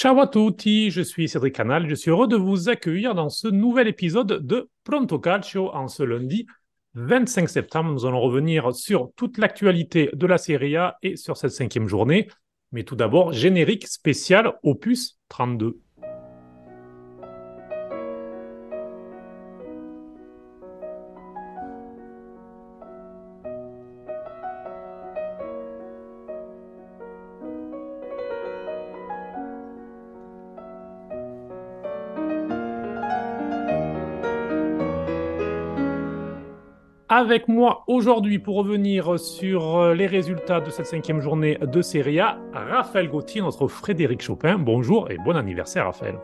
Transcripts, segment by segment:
Ciao à tutti, je suis Cédric Canal, je suis heureux de vous accueillir dans ce nouvel épisode de Pronto Calcio en ce lundi 25 septembre. Nous allons revenir sur toute l'actualité de la Serie A et sur cette cinquième journée. Mais tout d'abord, générique spécial opus 32. Avec moi aujourd'hui pour revenir sur euh, les résultats de cette cinquième journée de Serie A, Raphaël Gauthier, notre Frédéric Chopin. Bonjour et bon anniversaire Raphaël.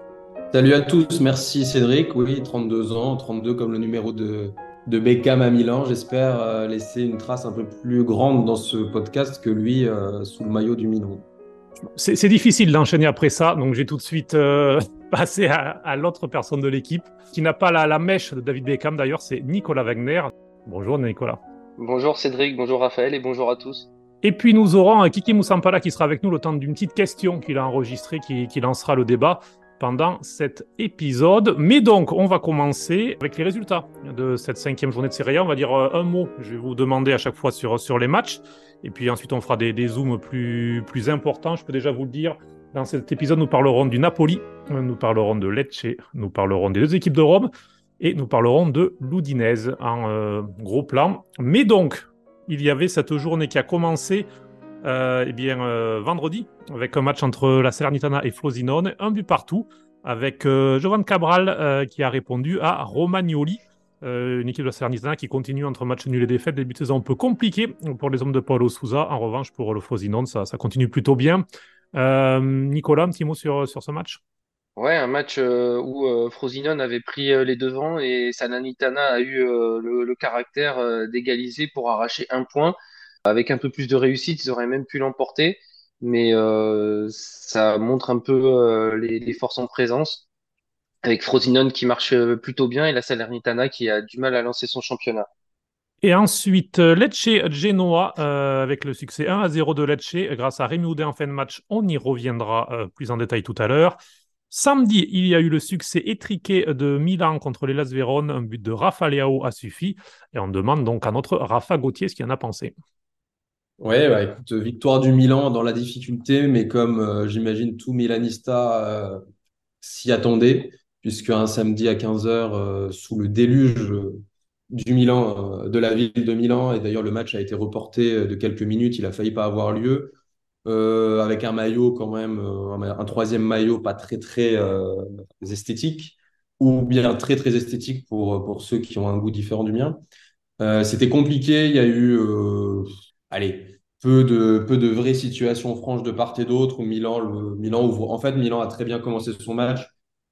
Salut à tous, merci Cédric. Oui, 32 ans, 32 comme le numéro de, de Beckham à Milan. J'espère euh, laisser une trace un peu plus grande dans ce podcast que lui euh, sous le maillot du Milan. C'est difficile d'enchaîner après ça, donc j'ai tout de suite passé à, l'autre personne de l'équipe qui n'a pas la, la mèche de David Beckham d'ailleurs, c'est Nicolas Wagner. Bonjour Nicolas. Bonjour Cédric, bonjour Raphaël et bonjour à tous. Et puis nous aurons Kiki Moussampala qui sera avec nous le temps d'une petite question qu'il a enregistrée qui, lancera le débat pendant cet épisode. Mais donc, on va commencer avec les résultats de cette cinquième journée de Serie A. On va dire euh, un mot, je vais vous demander à chaque fois sur, sur les matchs. Et puis ensuite, on fera des, des zooms plus, plus importants. Je peux déjà vous le dire, dans cet épisode, nous parlerons du Napoli, nous parlerons de Lecce, nous parlerons des deux équipes de Rome et nous parlerons de l'Oudinez en euh, gros plan. Mais donc, il y avait cette journée qui a commencé euh, eh bien, euh, vendredi avec un match entre la Salernitana et Frosinone, un but partout, avec Jovan Cabral qui a répondu à Romagnoli. une équipe de la Salernitana qui continue entre match nul et défaite, début de saison un peu compliqué pour les hommes de Paulo Souza. En revanche, pour le Frosinone, ça, ça continue plutôt bien. Nicolas, un petit mot sur, sur ce match? Ouais, un match euh, où euh, Frosinone avait pris euh, les devants et Sananitana a eu le, caractère d'égaliser pour arracher un point. Avec un peu plus de réussite, ils auraient même pu l'emporter, mais ça montre un peu les, forces en présence. Avec Frosinone qui marche plutôt bien et la Salernitana qui a du mal à lancer son championnat. Et ensuite, Lecce Genoa avec le succès 1 à 0 de Lecce grâce à Rémi Oudin en fin de match. On y reviendra plus en détail tout à l'heure. Samedi, il y a eu le succès étriqué de Milan contre les Las Véron. Un but de Rafa Leao a suffi. Et on demande donc à notre Rafa Gauthier ce qu'il en a pensé. Ouais, bah, écoute, victoire du Milan dans la difficulté, mais comme euh, j'imagine tout Milanista euh, s'y attendait, puisque un samedi à 15h, euh, sous le déluge du Milan, de la ville de Milan, et d'ailleurs le match a été reporté de quelques minutes, il a failli pas avoir lieu. Euh, avec un maillot quand même, euh, un, troisième maillot pas très très euh, esthétique, ou bien très très esthétique pour, pour ceux qui ont un goût différent du mien. C'était compliqué, il y a eu, allez, peu de, peu de vraies situations franches de part et d'autre, où Milan, le, Milan ouvre. En fait, Milan a très bien commencé son match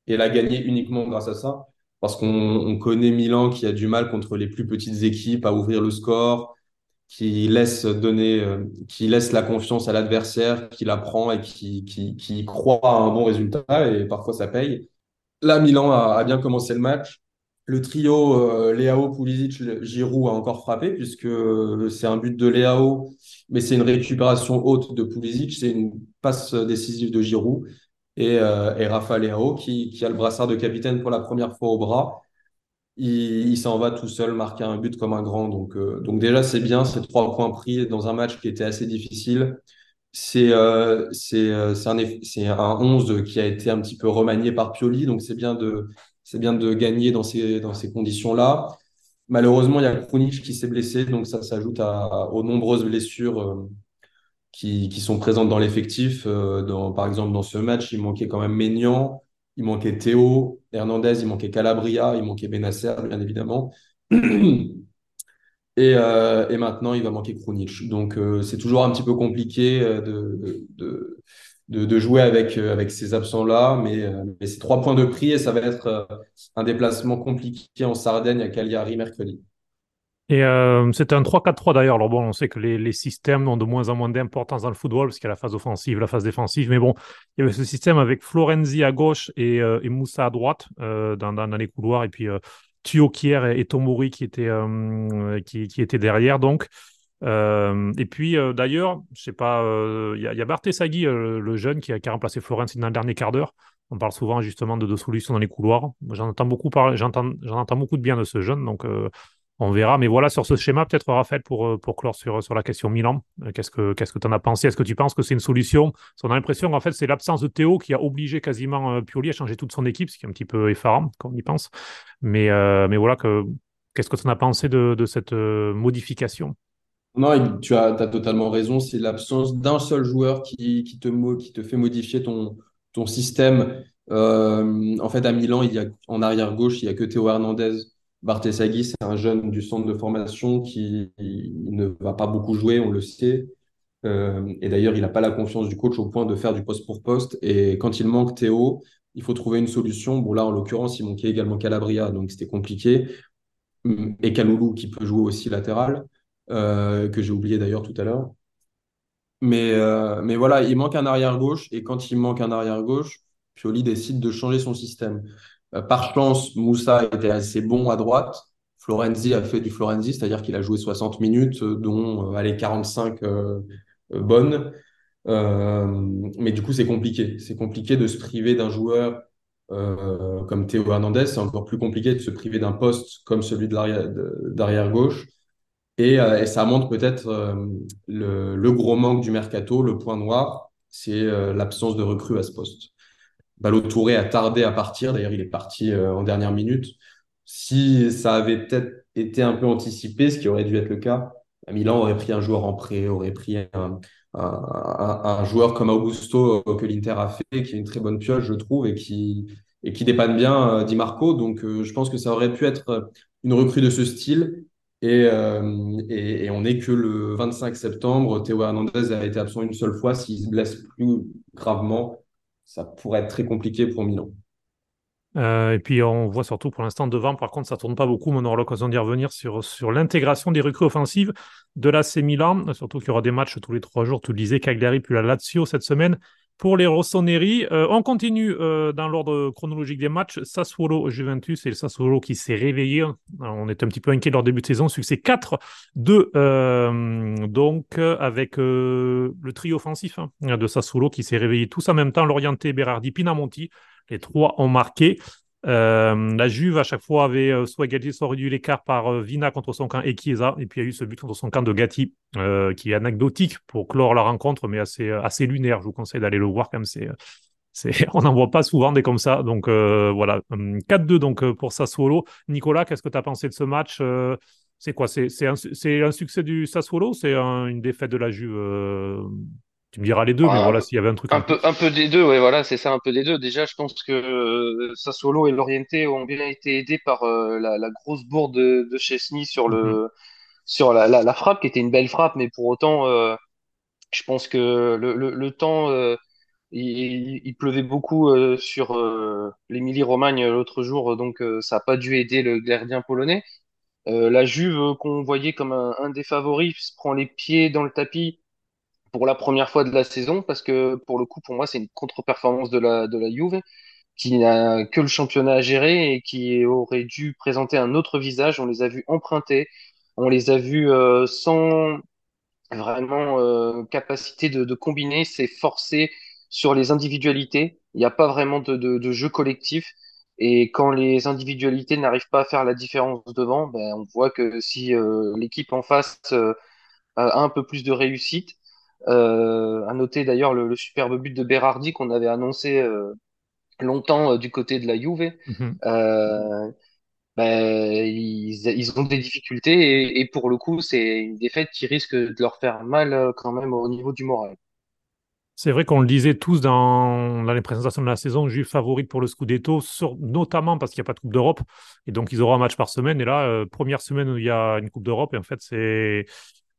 et l'a gagné uniquement grâce à ça, parce qu'on connaît Milan qui a du mal contre les plus petites équipes à ouvrir le score, qui laisse donner, euh, qui laisse la confiance à l'adversaire, qui la prend et qui, qui, qui, croit à un bon résultat et parfois ça paye. Là, Milan a, bien commencé le match. Le trio euh, Léao, Pulisic, Giroud a encore frappé puisque euh, c'est un but de Léao, mais c'est une récupération haute de Pulisic, c'est une passe décisive de Giroud et, et Rafa Léao qui, qui a le brassard de capitaine pour la première fois au bras il, s'en va tout seul marquer un but comme un grand. Donc, euh, donc déjà, c'est bien, ces trois points pris dans un match qui était assez difficile. C'est euh, euh, un, un 11 qui a été un petit peu remanié par Pioli, donc c'est bien de, bien de gagner dans ces, dans ces conditions-là. Malheureusement, il y a Krunic qui s'est blessé, donc ça s'ajoute aux nombreuses blessures euh, qui, qui, sont présentes dans l'effectif. par exemple, dans ce match, il manquait quand même Maignan, il manquait Théo Hernandez, il manquait Calabria, il manquait Benacer, bien évidemment. Et, euh, et, maintenant, il va manquer Krunic. Donc, euh, c'est toujours un petit peu compliqué euh, de, de, de, de jouer avec, avec ces absents-là, mais, mais c'est trois points de prix et ça va être un déplacement compliqué en Sardaigne à Cagliari mercredi. Et euh, c'était un 3-4-3 d'ailleurs. Alors bon, on sait que les, les, systèmes ont de moins en moins d'importance dans le football parce qu'il y a la phase offensive, la phase défensive. Mais bon, il y avait ce système avec Florenzi à gauche et, euh, et Moussa à droite euh, dans, dans, les couloirs et puis euh, Thio Kier et, Tomori qui étaient, qui, qui, étaient derrière. Donc, et puis d'ailleurs, je sais pas, il y, a, a Bartesaghi, le jeune qui a, qui a remplacé Florence dans le dernier quart d'heure. On parle souvent justement de deux solutions dans les couloirs. J'en entends beaucoup parler, j'en entends beaucoup de bien de ce jeune, donc on verra. Mais voilà, sur ce schéma, peut-être Raphaël, pour, euh, pour clore sur, la question Milan, euh, qu'est-ce que qu'est-ce que tu en as pensé? Est-ce que tu penses que c'est une solution? On a l'impression qu'en fait, c'est l'absence de Théo qui a obligé quasiment euh, Pioli à changer toute son équipe, ce qui est un petit peu effarant quand on y pense. Mais, voilà, que, qu'est-ce que tu en as pensé de, cette modification? Non, tu as, totalement raison. C'est l'absence d'un seul joueur qui, te, fait modifier ton, système. en fait, à Milan, il y a, en arrière gauche, il n'y a que Théo Hernandez Barthesaghi, c'est un jeune du centre de formation qui ne va pas beaucoup jouer, on le sait. Euh, et d'ailleurs, il n'a pas la confiance du coach au point de faire du poste pour poste. Et quand il manque Théo, il faut trouver une solution. Bon, là, en l'occurrence, il manquait également Calabria, donc c'était compliqué. Et Kaloulou, qui peut jouer aussi latéral, euh, que j'ai oublié d'ailleurs tout à l'heure. Mais, euh, mais voilà, il manque un arrière-gauche. Et quand il manque un arrière-gauche, Pioli décide de changer son système. Euh, par chance, Moussa était assez bon à droite. Florenzi a fait du Florenzi, c'est-à-dire qu'il a joué 60 minutes, euh, dont euh, allez, 45 bonnes. mais du coup, c'est compliqué. C'est compliqué de se priver d'un joueur comme Théo Hernandez. C'est encore plus compliqué de se priver d'un poste comme celui d'arrière gauche. Et, ça montre peut-être le, le, gros manque du mercato, le point noir, c'est l'absence de recrues à ce poste. Balotouré a tardé à partir. D'ailleurs, il est parti euh, en dernière minute. Si ça avait peut-être été un peu anticipé, ce qui aurait dû être le cas, Milan aurait pris un joueur en prêt, aurait pris un, joueur comme Augusto euh, que l'Inter a fait, qui est une très bonne pioche, je trouve, et qui, dépanne bien euh, Di Marco. Donc, je pense que ça aurait pu être une recrue de ce style. Et, et, et on n'est que le 25 septembre. Théo Hernandez a été absent une seule fois. S'il se blesse plus gravement, ça pourrait être très compliqué pour Milan. Euh, et puis on voit surtout pour l'instant devant, par contre, ça tourne pas beaucoup, mais on aura l'occasion d'y revenir sur, sur l'intégration des recrues offensives de l'AC Milan, surtout qu'il y aura des matchs tous les trois jours, tu le disais, Cagliari puis la Lazio cette semaine. Pour les Rossoneri, euh, on continue euh, dans l'ordre chronologique des matchs. Sassuolo Juventus et Sassuolo qui s'est réveillé. on était un petit peu inquiet lors début de saison. Succès 4-2 donc avec le trio offensif hein, de Sassuolo qui s'est réveillé tous en même temps. Lorienté, Berardi, Pinamonti. Les trois ont marqué. Euh, la Juve, à chaque fois, avait euh, soit égalisé, soit réduit l'écart par euh, Vina contre son camp et Chiesa. Et puis, il y a eu ce but contre son camp de Gatti, qui est anecdotique pour clore la rencontre, mais assez, assez lunaire. Je vous conseille d'aller le voir, comme c'est. on n'en voit pas souvent des comme ça. Donc, voilà. 4-2 donc, pour Sassuolo. Nicolas, qu'est-ce que tu as pensé de ce match C'est quoi? C'est un, un, succès du Sassuolo? C'est une défaite de la Juve tu me diras les deux, mais voilà, s'il y avait un truc. Un, peu, un peu des deux, ouais, voilà, c'est ça, un peu des deux. Déjà, je pense que euh, Sassolo et Lorienté ont bien été aidés par euh, la, grosse bourde de, de Chesney sur, le, mhm. sur la, la, frappe, qui était une belle frappe, mais pour autant, euh, je pense que le, le, temps, il, il, pleuvait beaucoup sur l'Émilie-Romagne l'autre jour, donc ça n'a pas dû aider le gardien polonais. la Juve, qu'on voyait comme un, un des favoris, se prend les pieds dans le tapis pour la première fois de la saison, parce que pour le coup, pour moi, c'est une contre-performance de la, de la Juve qui n'a que le championnat à gérer et qui aurait dû présenter un autre visage. On les a vus emprunter, on les a vus euh, sans vraiment euh, capacité de, de combiner, c'est forcé sur les individualités. Il n'y a pas vraiment de, de, jeu collectif. Et quand les individualités n'arrivent pas à faire la différence devant, ben, on voit que si euh, l'équipe en face a un peu plus de réussite, euh, à noter d'ailleurs le, superbe but de Berardi qu'on avait annoncé euh, longtemps euh, du côté de la Juve. Mhm. Ben, ils, ils, ont des difficultés et, et pour le coup, c'est une défaite qui risque de leur faire mal quand même au niveau du moral. C'est vrai qu'on le disait tous dans, dans, les présentations de la saison, Juve favorite pour le Scudetto, sur, notamment parce qu'il n'y a pas de Coupe d'Europe. Et donc, ils auront un match par semaine. Et là, première semaine où il y a une Coupe d'Europe. Et en fait, c'est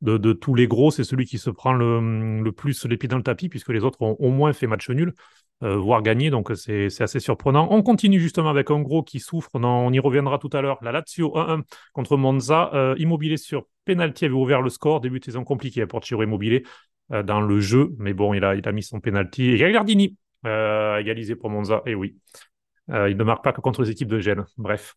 de, tous les gros, c'est celui qui se prend le, plus les pieds dans le tapis, puisque les autres ont au moins fait match nul, euh, voire gagné, donc c'est assez surprenant. On continue justement avec un gros qui souffre, on, y reviendra tout à l'heure. La Lazio 1-1 contre Monza, euh, Immobilier sur penalty avait ouvert le score, début de saison compliqué pour Chiro Immobilier euh, dans le jeu, mais bon, il a, a mis son penalty. Et Gagliardini, égalisé pour Monza, et oui. il ne marque pas que contre les équipes de Gênes, bref.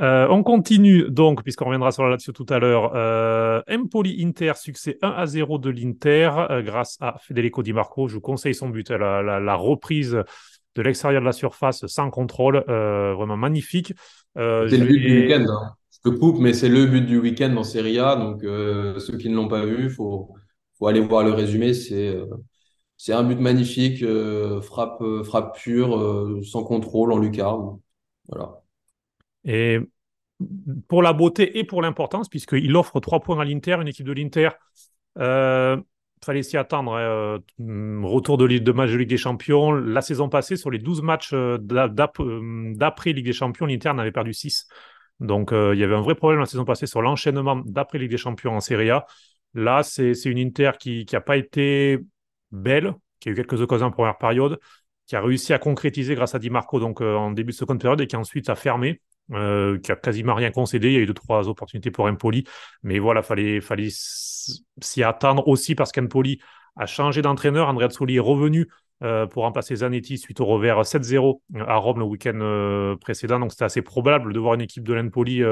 Euh, on continue donc, puisqu'on reviendra sur la Lazio tout à l'heure. Euh, Empoli Inter, succès 1 à 0 de l'Inter euh, grâce à Federico Di Marco. Je vous conseille son but, la, la, reprise de l'extérieur de la surface sans contrôle, vraiment magnifique. c'est le but du week-end. Hein. Je te coupe, mais c'est le but du week-end en Serie A. Donc ceux qui ne l'ont pas vu, il faut, faut aller voir le résumé. C'est c'est un but magnifique, frappe, frappe pure, sans contrôle en lucarne. Voilà. Et pour la beauté et pour l'importance, puisqu'il offre trois points à l'Inter, une équipe de l'Inter. Euh, fallait s'y attendre. Hein, euh, retour de, de match de Ligue des Champions. La saison passée, sur les 12 matchs euh, euh, d'après Ligue des Champions, l'Inter n'avait perdu 6. Donc il y avait un vrai problème la saison passée sur l'enchaînement d'après Ligue des Champions en Serie A. Là, c'est une Inter qui n'a pas été belle, qui a eu quelques occasions en première période, qui a réussi à concrétiser grâce à Di Marco donc, en début de seconde période et qui ensuite a fermé. Euh, qui a quasiment rien concédé. Il y a eu deux, trois opportunités pour Empoli. Mais voilà, fallait, fallait s'y attendre aussi parce qu'Empoli a changé d'entraîneur. Andrea Soli est revenu euh, pour remplacer Zanetti suite au revers 7-0 à Rome le week-end euh, précédent. Donc c'était assez probable de voir une équipe de l'Empoli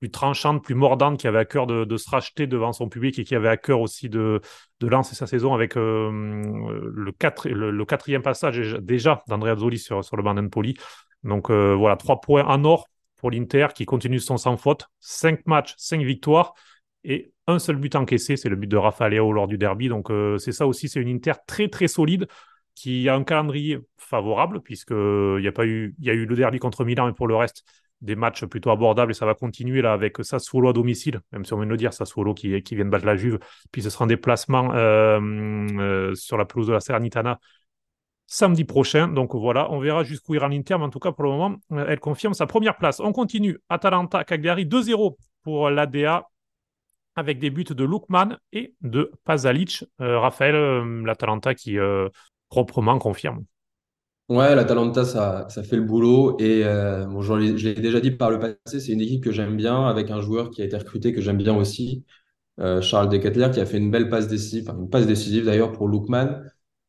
plus tranchante, plus mordante, qui avait à cœur de, se racheter devant son public et qui avait à cœur aussi de, lancer sa saison avec le, quatrième passage déjà d'Andrea Zoli sur, sur le banc d'Empoli. Donc euh, voilà, trois points en or pour l'Inter qui continue son sans faute. Cinq matchs, cinq victoires et un seul but encaissé, c'est le but de Rafa lors du derby. Donc euh, c'est ça aussi, c'est une Inter très très solide qui a un calendrier favorable puisqu'il n'y a pas eu, il y a eu le derby contre Milan, mais pour le reste des matchs plutôt abordables et ça va continuer là avec Sassuolo à domicile, même si on vient de le dire, Sassuolo qui, qui vient de battre la Juve, puis ce sera un déplacement euh, sur la pelouse de la Serenitana samedi prochain. Donc voilà, on verra jusqu'où ira l'Inter, en tout cas pour le moment, euh, elle confirme sa première place. On continue. Atalanta, Cagliari 2-0 pour l'ADA avec des buts de Lukman et de Pazalic. Euh, Raphaël, euh, l'Atalanta qui proprement confirme. Ouais, l'Atalanta, ça, fait le boulot. Et je l'ai déjà dit par le passé, c'est une équipe que j'aime bien, avec un joueur qui a été recruté que j'aime bien aussi, Charles Decatler, qui a fait une belle passe décisive, une passe décisive d'ailleurs pour Lukman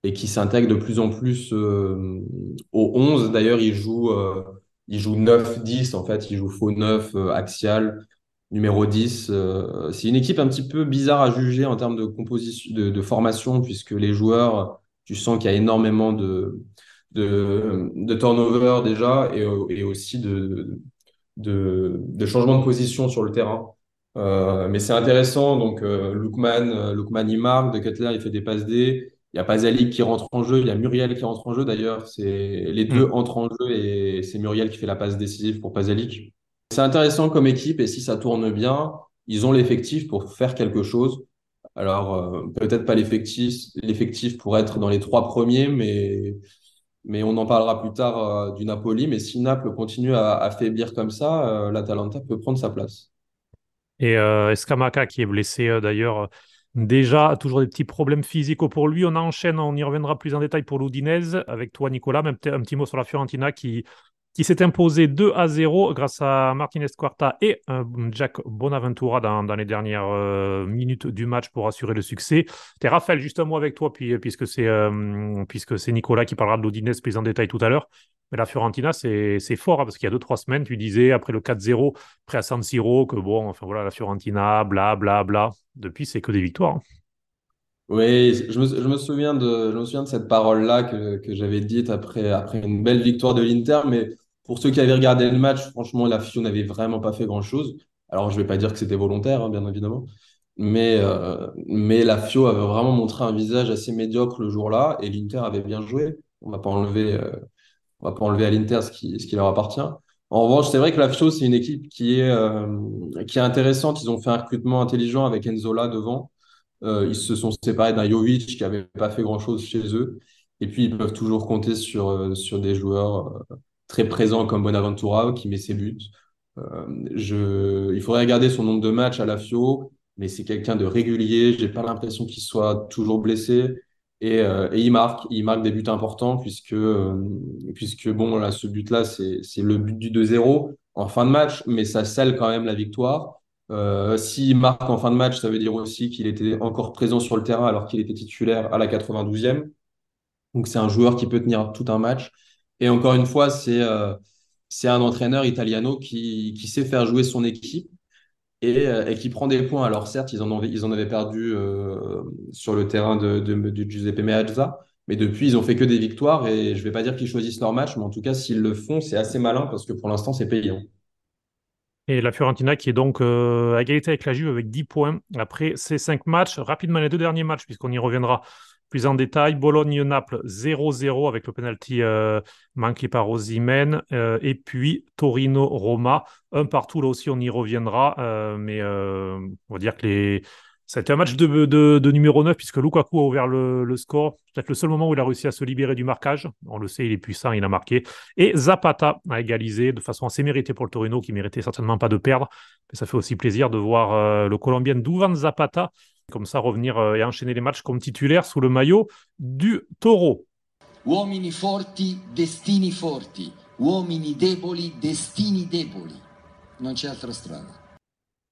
et qui s'intègre de plus en plus euh, au 11. D'ailleurs, il joue, euh, il joue 9-10, en fait, il joue faux 9, euh, axial, numéro 10. c'est une équipe un petit peu bizarre à juger en termes de composition, de, formation, puisque les joueurs, tu sens qu'il y a énormément de, de, turnover déjà et, et aussi de, de, changement de position sur le terrain. Mais c'est intéressant. Donc, Lukman, Lukman, il marque, De Kettler, il fait des passes D. Il y a Pazali qui rentre en jeu, il y a Muriel qui rentre en jeu d'ailleurs. C'est les deux mm. entrent en jeu et c'est Muriel qui fait la passe décisive pour Pazali. C'est intéressant comme équipe et si ça tourne bien, ils ont l'effectif pour faire quelque chose. Alors euh, peut-être pas l'effectif, l'effectif pour être dans les trois premiers, mais mais on en parlera plus tard euh, du Napoli. Mais si Naples continue à, à faiblir comme ça, euh, l'Atalanta peut prendre sa place. Et Escamaca qui est blessé d'ailleurs Déjà, toujours des petits problèmes physiques pour lui. On enchaîne, on y reviendra plus en détail pour l'Oudinez. Avec toi, Nicolas, même un petit mot sur la Fiorentina qui, s'est imposé 2 à 0 grâce à Martinez Quarta et euh, Jack Bonaventura dans, les dernières euh, minutes du match pour assurer le succès. T'es Raphaël, juste un mot avec toi, puis, puisque c'est euh, puisque c'est Nicolas qui parlera de l'Oudinez plus en détail tout à l'heure. Mais la Fiorentina, c'est fort, hein, parce qu'il y a 2-3 semaines, tu disais, après le 4-0, près à San Siro, que bon, enfin voilà, la Fiorentina, bla, bla, bla. Depuis, c'est que des victoires. Hein. Oui, je me, je me, souviens de, je me souviens de cette parole-là que, que j'avais dite après, après une belle victoire de l'Inter, mais pour ceux qui avaient regardé le match, franchement, la Fio n'avait vraiment pas fait grand-chose. Alors, je ne vais pas dire que c'était volontaire, hein, bien évidemment, mais, euh, mais la Fio avait vraiment montré un visage assez médiocre le jour-là, et l'Inter avait bien joué. On ne va pas enlever, euh, on va pas enlever à l'Inter ce qui, ce qui leur appartient. En revanche, c'est vrai que la FIO, c'est une équipe qui est, euh, qui est intéressante. Ils ont fait un recrutement intelligent avec Enzola devant. Euh, ils se sont séparés d'un Jovic qui n'avait pas fait grand-chose chez eux. Et puis, ils peuvent toujours compter sur, euh, sur des joueurs très présents comme Bonaventura qui met ses buts. je, il faudrait regarder son nombre de matchs à la FIO, mais c'est quelqu'un de régulier. J'ai pas l'impression qu'il soit toujours blessé. Et, euh, et, il marque, il marque des buts importants puisque, euh, puisque bon, là, ce but-là, c'est, le but du 2-0 en fin de match, mais ça scelle quand même la victoire. Euh, S'il marque en fin de match, ça veut dire aussi qu'il était encore présent sur le terrain alors qu'il était titulaire à la 92e. Donc c'est un joueur qui peut tenir tout un match. Et encore une fois, c'est c'est un entraîneur italiano qui, qui sait faire jouer son équipe et, et, qui prend des points. Alors certes, ils en, avaient perdu sur le terrain de Giuseppe Meazza, mais depuis, ils ont fait que des victoires et je ne vais pas dire qu'ils choisissent leur match, mais en tout cas, s'ils le font, c'est assez malin parce que pour l'instant, c'est payant. Et la Fiorentina qui est donc euh, à égalité avec la Juve avec 10 points après ces 5 matchs. Rapidement, les deux derniers matchs, puisqu'on y reviendra plus en détail. Bologne-Naples 0-0 avec le penalty euh, manqué par Osimhen. Euh, et puis Torino-Roma, un partout. Là aussi, on y reviendra. mais on va dire que ça a été un match de, numéro 9 puisque Lukaku a ouvert le, score. Peut-être le seul moment où il a réussi à se libérer du marquage. On le sait, il est puissant, il a marqué. Et Zapata a égalisé de façon assez méritée pour le Torino, qui méritait certainement pas de perdre. Mais ça fait aussi plaisir de voir euh, le Colombien Duvan Zapata comme ça revenir euh, et enchaîner les matchs comme titulaire sous le maillot du Toro. Uomini forti, destini forti. Uomini deboli, destini deboli. Non c'è altra strada.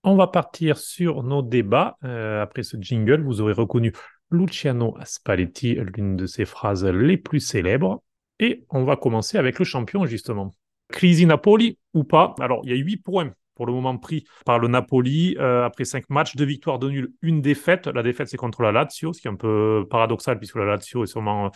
On va partir sur nos débats. Euh, après ce jingle, vous aurez reconnu Luciano Spalletti, l'une de ses phrases les plus célèbres. Et on va commencer avec le champion, justement. Crisi Napoli ou pas? Alors, il y a 8 points pour le moment pris par le Napoli euh, après 5 matchs, 2 victoires, de nul, une défaite. La défaite, c'est contre la Lazio, ce qui est un peu paradoxal puisque la Lazio est sûrement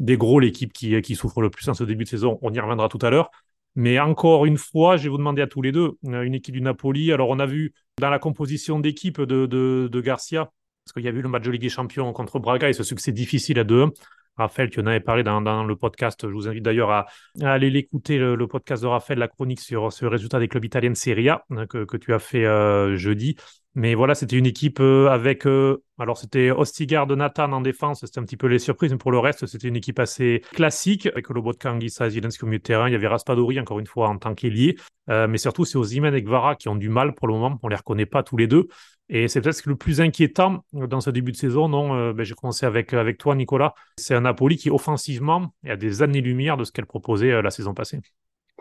des gros l'équipe qui, qui souffre le plus en ce début de saison. On y reviendra tout à l'heure. Mais encore une fois, je vais vous demander à tous les deux, euh, une équipe du Napoli. Alors, on a vu dans la composition d'équipe de, de, Garcia, parce qu'il y a eu le match de Ligue des Champions contre Braga et ce succès difficile à 2-1. Raphaël, tu en avais parlé dans, le podcast. Je vous invite d'ailleurs à, aller l'écouter, le, podcast de Raphaël, la chronique sur, ce résultat des clubs italiens de Serie A hein, que, tu as fait euh, jeudi. Mais voilà, c'était une équipe euh, avec. Euh, alors, c'était Ostigard de Nathan en défense, c'était un petit peu les surprises, mais pour le reste, c'était une équipe assez classique avec Lobotka, Anguissa, Zelensky au milieu de terrain. Il y avait Raspadori, encore une fois, en tant qu'ailier. Mais surtout, c'est Ozymen et Gvara qui ont du mal pour le moment. On ne les reconnaît pas tous les deux. Et c'est peut-être le plus inquiétant dans ce début de saison. Non, ben, j'ai commencé avec, avec toi, Nicolas. C'est un Napoli qui, offensivement, est à des années-lumière de ce qu'elle proposait la saison passée.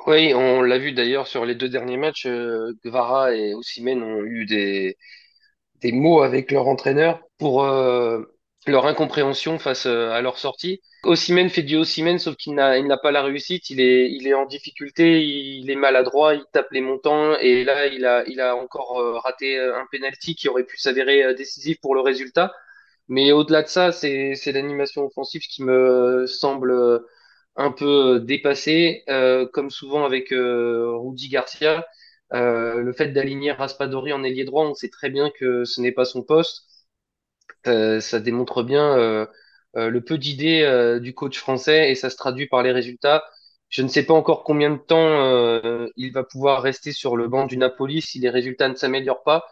Oui, on l'a vu d'ailleurs sur les deux derniers matchs, euh, Guevara et Osimhen ont eu des, mots avec leur entraîneur pour euh, leur incompréhension face euh, à leur sortie. Osimhen fait du Osimhen, sauf qu'il n'a il n'a pas la réussite, il est, il est en difficulté, il est maladroit, il tape les montants, et là, il a, il a encore raté un penalty qui aurait pu s'avérer décisif pour le résultat. Mais au-delà de ça, c'est, c'est l'animation offensive qui me semble un peu euh, dépassé, euh, comme souvent avec euh, Rudy Garcia. le fait d'aligner Raspadori en ailier droit, on sait très bien que ce n'est pas son poste. Ça démontre bien le peu d'idées du coach français et ça se traduit par les résultats. Je ne sais pas encore combien de temps il va pouvoir rester sur le banc du Napoli si les résultats ne s'améliorent pas,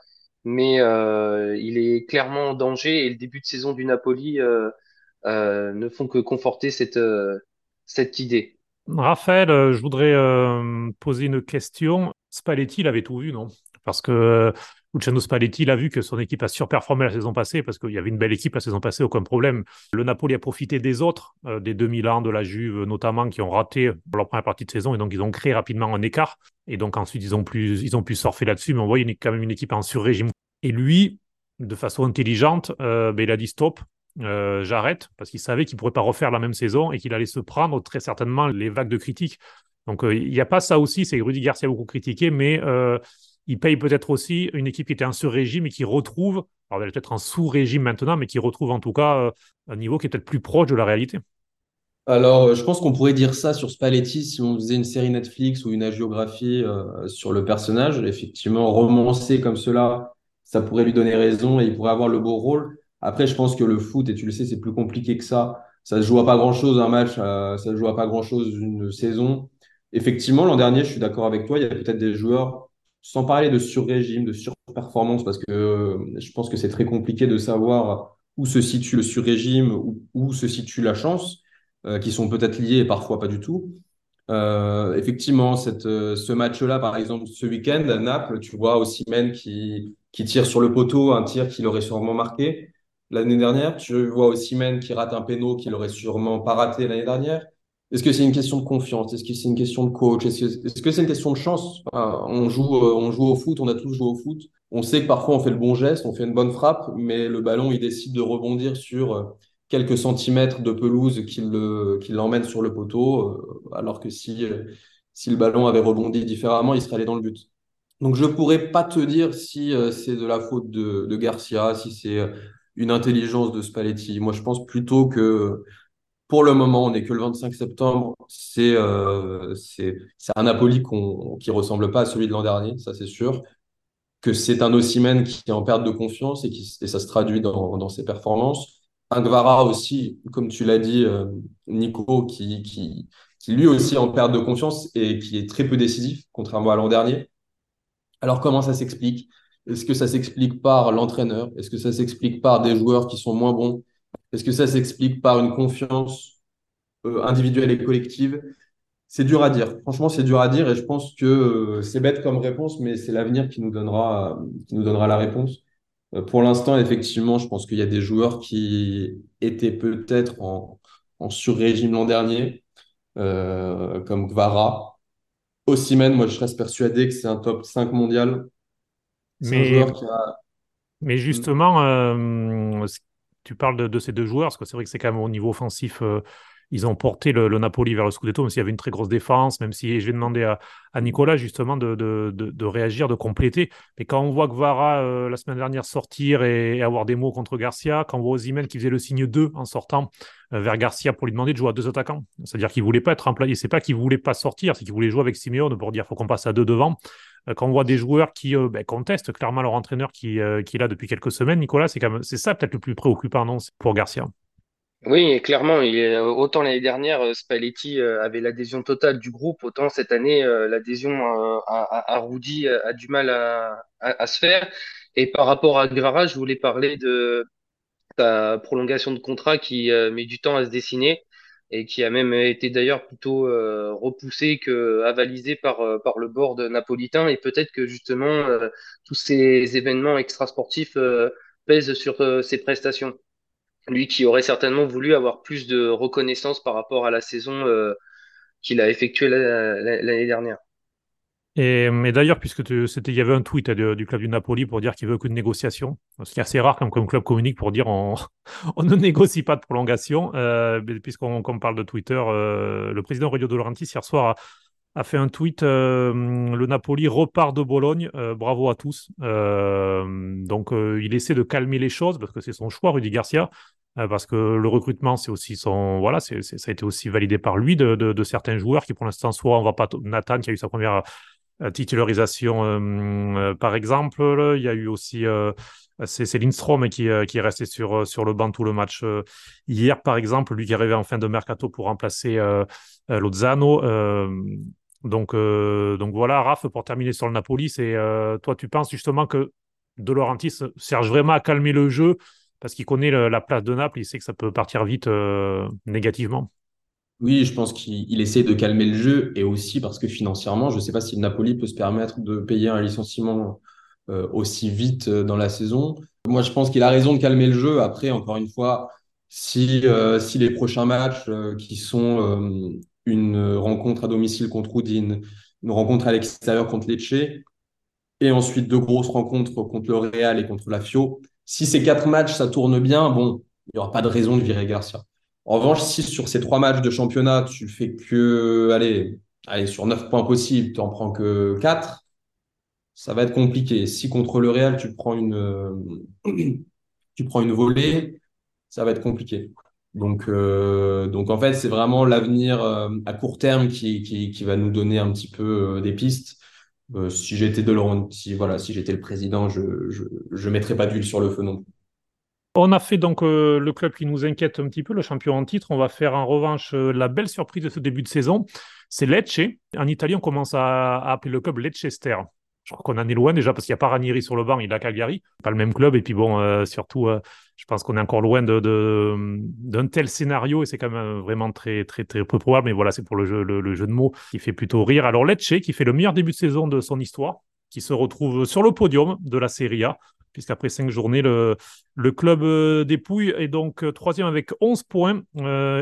mais il est clairement en danger et le début de saison du Napoli ne font que conforter cette, idée. Raphaël, euh, je voudrais euh, poser une question. Spalletti, il avait tout vu, non? Parce que euh, Luciano Spalletti, il a vu que son équipe a surperformé la saison passée, parce qu'il y avait une belle équipe la saison passée, aucun problème. Le Napoli a profité des autres, des 2000 ans, de la Juve notamment, qui ont raté leur première partie de saison, et donc ils ont créé rapidement un écart. Et donc ensuite, ils ont, plus, ils ont pu surfer là-dessus, mais on voit quand même une équipe en sur-régime. Et lui, de façon intelligente, ben, il a dit stop, euh, j'arrête parce qu'il savait qu'il ne pourrait pas refaire la même saison et qu'il allait se prendre très certainement les vagues de critiques. Donc euh, il n'y a pas ça aussi, c'est Rudy Garcia beaucoup critiqué, mais euh, il paye peut-être aussi une équipe qui était en sur-régime et qui retrouve, alors elle est peut-être en sous-régime maintenant, mais qui retrouve en tout cas un niveau qui est peut-être plus proche de la réalité. Alors, je pense qu'on pourrait dire ça sur Spalletti si on faisait une série Netflix ou une agiographie sur le personnage. Effectivement, romancé comme cela, ça pourrait lui donner raison et il pourrait avoir le beau rôle. Après, je pense que le foot, et tu le sais, c'est plus compliqué que ça. Ça ne se joue pas grand-chose un match, euh, ça ne se joue pas grand-chose une saison. Effectivement, l'an dernier, je suis d'accord avec toi, il y a peut-être des joueurs, sans parler de sur-régime, de sur-performance, parce que euh, je pense que c'est très compliqué de savoir où se situe le sur-régime, où, où, se situe la chance, euh, qui sont peut-être liés et parfois pas du tout. effectivement, cette, ce match-là, par exemple, ce week-end à Naples, tu vois aussi Men qui, qui tire sur le poteau, un tir qu'il aurait sûrement marqué. L'année dernière, tu vois aussi Men qui rate un péno qu'il aurait sûrement pas raté l'année dernière. Est-ce que c'est une question de confiance? Est-ce que c'est une question de coach? Est-ce que c'est une question de chance? On joue, euh, on joue au foot, on a tous joué au foot. On sait que parfois on fait le bon geste, on fait une bonne frappe, mais le ballon il décide de rebondir sur euh, quelques centimètres de pelouse qui l'emmène sur le poteau, euh, alors que si si le ballon avait rebondi différemment, il serait allé dans le but. Donc je pourrais pas te dire si c'est de la faute de, de Garcia, si c'est une intelligence de Spalletti. Moi, je pense plutôt que pour le moment, on n'est que le 25 septembre. C'est euh, un Napoli qui ressemble pas à celui de l'an dernier, ça c'est sûr. Que c'est un Ossimène qui est en perte de confiance et, qui, ça se traduit dans, ses performances. Un Guevara aussi, comme tu l'as dit, euh, Nico, qui, qui, qui lui aussi est en perte de confiance et qui est très peu décisif, contrairement à l'an dernier. Alors comment ça s'explique? Est-ce que ça s'explique par l'entraîneur? Est-ce que ça s'explique par des joueurs qui sont moins bons? Est-ce que ça s'explique par une confiance euh, individuelle et collective? C'est dur à dire. Franchement, c'est dur à dire et je pense que euh, c'est bête comme réponse, mais c'est l'avenir qui nous donnera, qui nous donnera la réponse. Euh, pour l'instant, effectivement, je pense qu'il y a des joueurs qui étaient peut-être en, en sur-régime l'an dernier, comme Gvara. Osimhen, moi, je reste persuadé que c'est un top 5 mondial. Mais... un joueur qui a mais justement, tu parles de, ces deux joueurs, parce que c'est vrai que c'est quand même au niveau offensif, euh, ils ont porté le, Napoli vers le Scudetto, même s'il y avait une très grosse défense, même si je vais demander à, Nicolas justement de, de, réagir, de compléter. Mais quand on voit Guevara euh, la semaine dernière sortir et, avoir des mots contre Garcia, quand on voit Ozymen qui faisait le signe 2 en sortant euh, vers Garcia pour lui demander de jouer à deux attaquants, c'est-à-dire qu'il voulait pas être remplacé, c'est pas qu'il voulait pas sortir, c'est qu'il voulait jouer avec Simeone pour dire faut qu'on passe à deux devant. Euh, quand on voit des joueurs qui ben, contestent clairement leur entraîneur qui, qui est là depuis quelques semaines, Nicolas, c'est c'est ça peut-être le plus préoccupant non, pour Garcia? Oui, clairement, autant l'année dernière, euh, Spalletti euh, avait l'adhésion totale du groupe, autant cette année, euh, l'adhésion à, Rudy a du mal à, se faire. Et par rapport à Guevara, je voulais parler de sa prolongation de contrat qui met du temps à se dessiner et qui a même été d'ailleurs plutôt repoussé que avalisé par, par le board napolitain. Et peut-être que justement, tous ces événements extrasportifs pèsent sur ses prestations lui qui aurait certainement voulu avoir plus de reconnaissance par rapport à la saison euh, qu'il a effectuée l'année dernière. Mais d'ailleurs, puisque il y avait un tweet euh, du club du Napoli pour dire qu'il veut qu'une négociation, ce qui est assez rare comme, comme club communique pour dire on, ne négocie pas de prolongation. Euh, puisqu'on parle de Twitter, le président Aurelio De Laurentiis hier soir a, fait un tweet le Napoli repart de Bologne, bravo à tous. donc il essaie de calmer les choses parce que c'est son choix, Rudy Garcia. Euh, parce que le recrutement, c'est aussi son, voilà, ça a été aussi validé par lui de, de, certains joueurs qui, pour l'instant, soit on va pas, Nathan qui a eu sa première euh, titularisation, euh, par exemple, il y a eu aussi, c'est, Lindstrom qui, est resté sur, le banc tout le match hier, par exemple, lui qui arrivé en fin de mercato pour remplacer Lozano. donc, donc voilà, Raph, pour terminer sur le Napoli, c'est toi, tu penses justement que De Laurentiis cherche vraiment à calmer le jeu parce qu'il connaît la place de Naples, il sait que ça peut partir vite euh, négativement? Oui, je pense qu'il essaie de calmer le jeu et aussi parce que financièrement, je ne sais pas si Napoli peut se permettre de payer un licenciement euh, aussi vite euh, dans la saison. Moi, je pense qu'il a raison de calmer le jeu. Après, encore une fois, si, si les prochains matchs qui sont une rencontre à domicile contre Udine, une rencontre à l'extérieur contre Lecce, et ensuite deux grosses rencontres contre le Real et contre la Fio, si ces quatre matchs, ça tourne bien, bon, il n'y aura pas de raison de virer Garcia. En revanche, si sur ces trois matchs de championnat, tu fais que, allez, sur neuf points possibles, tu n'en prends que quatre, ça va être compliqué. Si contre le Real, tu prends une, euh, volée, ça va être compliqué. Donc, euh, en fait, c'est vraiment l'avenir euh, à court terme qui, va nous donner un petit peu des pistes. Si j'étais de si voilà, si j'étais le président, je, je, mettrais pas d'huile sur le feu non On a fait donc euh, le club qui nous inquiète un petit peu, le champion en titre. On va faire en revanche euh, la belle surprise de ce début de saison. C'est Lecce. En Italie, on commence à, appeler le club Leicester. Je crois qu'on en est loin déjà parce qu'il n'y a pas Ranieri sur le banc, il a Cagliari, pas le même club. Et puis bon, euh, surtout, je pense qu'on est encore loin d'un tel scénario et c'est quand même vraiment très, très, très peu probable. Mais voilà, c'est pour le jeu, le, jeu de mots qui fait plutôt rire. Alors Lecce, qui fait le meilleur début de saison de son histoire, qui se retrouve sur le podium de la Serie A, puisqu'après cinq journées, le, club euh, dépouille est donc troisième avec 11 points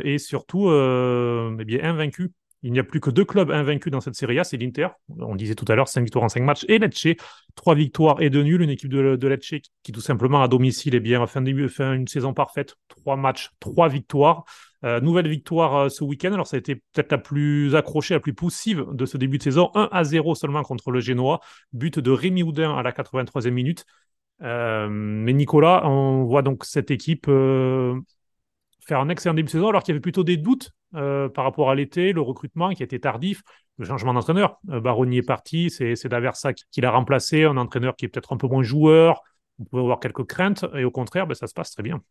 et surtout eh bien, invaincu il n'y a plus que deux clubs invaincus dans cette Serie A, c'est l'Inter. On disait tout à l'heure, cinq victoires en cinq matchs. Et Lecce, trois victoires et deux nuls. Une équipe de, de Lecce qui, tout simplement, à domicile, est bien, fin, de, fin une saison parfaite. Trois matchs, trois victoires. Nouvelle victoire ce week-end. Alors, ça a été peut-être la plus accrochée, la plus poussive de ce début de saison. 1 à 0 seulement contre le Génois. But de Rémi Houdin à la 83e minute. mais Nicolas, on voit donc cette équipe faire un excellent début de saison alors qu'il y avait plutôt des doutes par rapport à l'été, le recrutement qui était tardif, le changement d'entraîneur. Baroni est parti, c'est Daversa qui l'a remplacé, un entraîneur qui est peut-être un peu moins joueur, on pouvait avoir quelques craintes, et au contraire, ben, ça se passe très bien.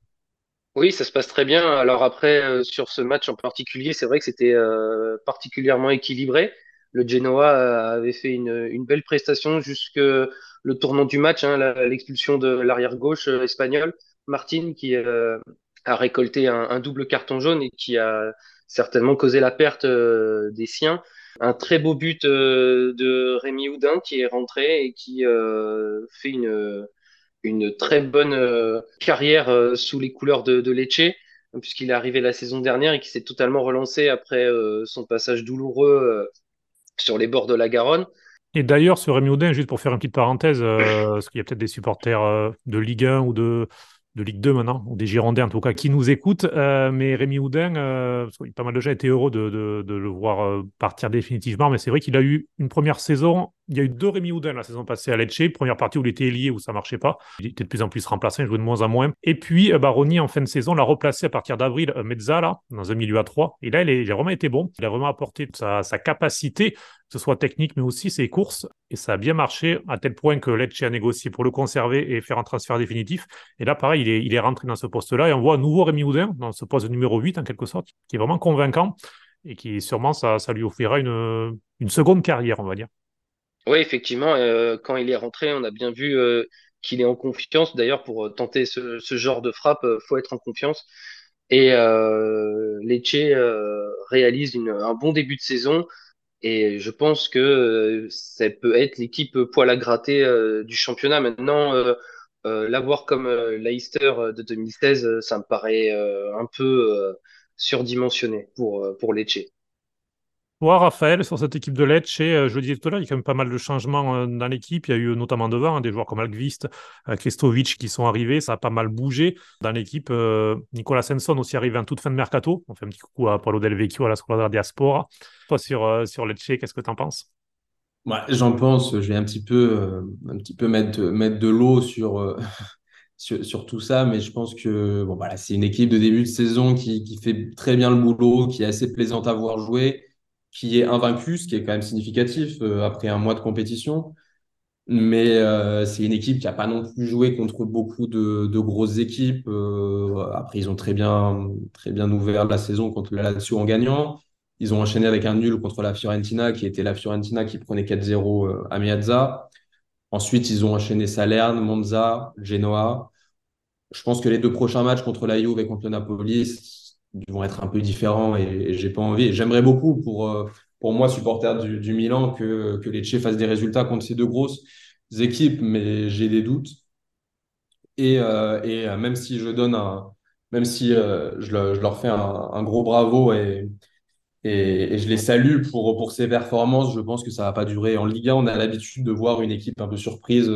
Oui, ça se passe très bien. Alors après, euh, sur ce match en particulier, c'est vrai que c'était euh, particulièrement équilibré. Le Genoa euh, avait fait une, belle prestation jusque le tournant du match, hein, l'expulsion de l'arrière gauche espagnol, Martin, qui a récolté un, double carton jaune et qui a certainement causé la perte des siens. Un très beau but de Rémi Houdin qui est rentré et qui fait une une très bonne euh, carrière euh, sous les couleurs de, de Lecce, puisqu'il est arrivé la saison dernière et qui s'est totalement relancé après euh, son passage douloureux sur les bords de la Garonne. Et d'ailleurs, sur Rémi Audin, juste pour faire une petite parenthèse, parce qu'il y a peut-être des supporters de Ligue 1 ou de, de Ligue 2 maintenant, ou des Girondins en tout cas, qui nous écoutent. Euh, mais Rémi Houdin, euh, pas mal de gens étaient heureux de, de, de le voir euh, partir définitivement, mais c'est vrai qu'il a eu une première saison. Il y a eu deux Rémi Houdin la saison passée à Lecce, première partie où il était lié, où ça marchait pas. Il était de plus en plus remplacé, il jouait de moins en moins. Et puis Baroni, en fin de saison, l'a replacé à partir d'avril, Mezza, là, dans un milieu à trois. Et là, il, a vraiment été bon. Il a vraiment apporté sa, capacité que ce soit technique, mais aussi ses courses. Et ça a bien marché, à tel point que Lecce a négocié pour le conserver et faire un transfert définitif. Et là, pareil, il est, est rentré dans ce poste-là. Et on voit un nouveau Rémi Houdin, dans ce poste numéro 8, en quelque sorte, qui est vraiment convaincant et qui, sûrement, ça, ça lui offrira une, une seconde carrière, on va dire. Oui, effectivement, euh, quand il est rentré, on a bien vu euh, qu'il est en confiance. D'ailleurs, pour tenter ce, ce genre de frappe, il euh, faut être en confiance. Et euh, Lecce réalise une, un bon début de saison. Et je pense que euh, ça peut être l'équipe poil à gratter euh, du championnat. Maintenant, euh, l'avoir comme Leicester de 2016, ça me paraît un peu surdimensionné pour, pour Lecce. Toi, Raphaël, sur cette équipe de Lecce, je le disais tout à l'heure, il y a quand même pas mal de changements dans l'équipe. Il y a eu notamment devant hein, des joueurs comme Algvist, Kristovic qui sont arrivés. Ça a pas mal bougé dans l'équipe. Nicolas Senson aussi arrivé en toute fin de mercato. On fait un petit coucou à Paulo Del Vecchio à la Squadra Diaspora. Toi, sur, sur Lecce, qu'est-ce que tu en penses J'en pense. Je vais un petit peu, un petit peu mettre, mettre de l'eau sur, sur, tout ça, mais je pense que bon, voilà, c'est une équipe de début de saison qui, qui fait très bien le boulot, qui est assez plaisante à voir jouer qui est invaincu, ce qui est quand même significatif euh, après un mois de compétition. Mais euh, c'est une équipe qui n'a pas non plus joué contre beaucoup de, grosses équipes. Euh, après, ils ont très bien, très bien ouvert la saison contre la Lazio en gagnant. Ils ont enchaîné avec un nul contre la Fiorentina, qui était la Fiorentina qui prenait 4-0 à Miazza. Ensuite, ils ont enchaîné Salerne, Monza, Genoa. Je pense que les deux prochains matchs contre la Juve et contre le Napoli, vont être un peu différents et, j'ai pas envie. J'aimerais beaucoup pour, euh, pour moi, supporter du, Milan, que, que les Tchèques fassent des résultats contre ces deux grosses équipes, mais j'ai des doutes. Et, euh, et euh, même si je donne un, même si je, je, leur fais un, gros bravo et, et, et, je les salue pour, pour ces performances, je pense que ça va pas durer. En Liga, on a l'habitude de voir une équipe un peu surprise